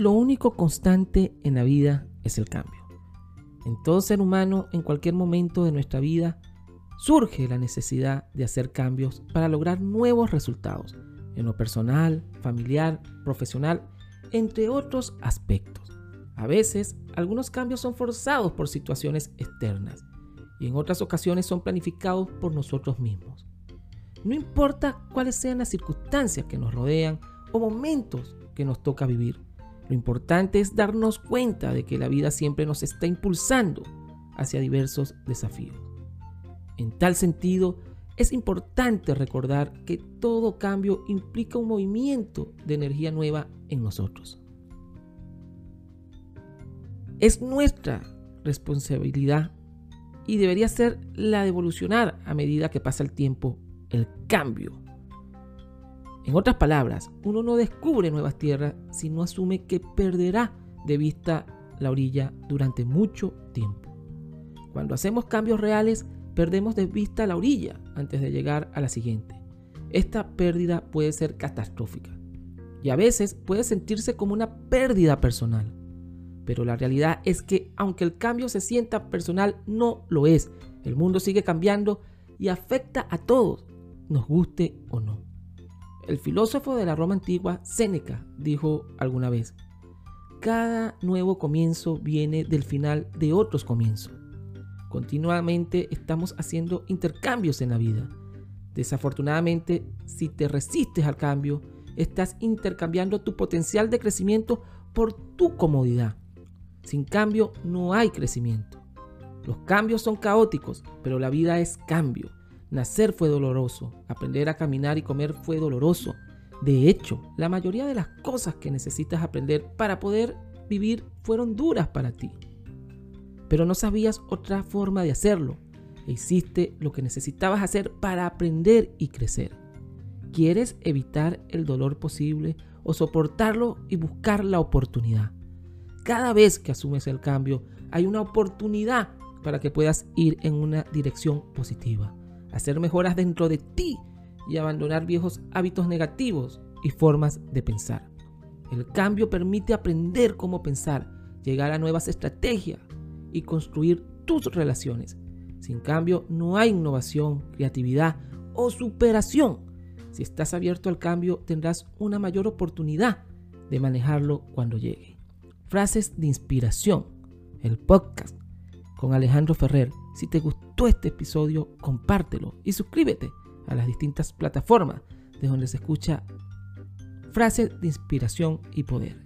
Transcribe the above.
Lo único constante en la vida es el cambio. En todo ser humano, en cualquier momento de nuestra vida, surge la necesidad de hacer cambios para lograr nuevos resultados, en lo personal, familiar, profesional, entre otros aspectos. A veces, algunos cambios son forzados por situaciones externas y en otras ocasiones son planificados por nosotros mismos. No importa cuáles sean las circunstancias que nos rodean o momentos que nos toca vivir, lo importante es darnos cuenta de que la vida siempre nos está impulsando hacia diversos desafíos. En tal sentido, es importante recordar que todo cambio implica un movimiento de energía nueva en nosotros. Es nuestra responsabilidad y debería ser la de evolucionar a medida que pasa el tiempo, el cambio en otras palabras, uno no descubre nuevas tierras si no asume que perderá de vista la orilla durante mucho tiempo. Cuando hacemos cambios reales, perdemos de vista la orilla antes de llegar a la siguiente. Esta pérdida puede ser catastrófica y a veces puede sentirse como una pérdida personal. Pero la realidad es que aunque el cambio se sienta personal, no lo es. El mundo sigue cambiando y afecta a todos, nos guste o no. El filósofo de la Roma antigua, Séneca, dijo alguna vez, cada nuevo comienzo viene del final de otros comienzos. Continuamente estamos haciendo intercambios en la vida. Desafortunadamente, si te resistes al cambio, estás intercambiando tu potencial de crecimiento por tu comodidad. Sin cambio no hay crecimiento. Los cambios son caóticos, pero la vida es cambio. Nacer fue doloroso, aprender a caminar y comer fue doloroso. De hecho, la mayoría de las cosas que necesitas aprender para poder vivir fueron duras para ti. Pero no sabías otra forma de hacerlo e hiciste lo que necesitabas hacer para aprender y crecer. ¿Quieres evitar el dolor posible o soportarlo y buscar la oportunidad? Cada vez que asumes el cambio, hay una oportunidad para que puedas ir en una dirección positiva hacer mejoras dentro de ti y abandonar viejos hábitos negativos y formas de pensar. El cambio permite aprender cómo pensar, llegar a nuevas estrategias y construir tus relaciones. Sin cambio no hay innovación, creatividad o superación. Si estás abierto al cambio tendrás una mayor oportunidad de manejarlo cuando llegue. Frases de inspiración. El podcast con Alejandro Ferrer si te gustó este episodio, compártelo y suscríbete a las distintas plataformas de donde se escucha frases de inspiración y poder.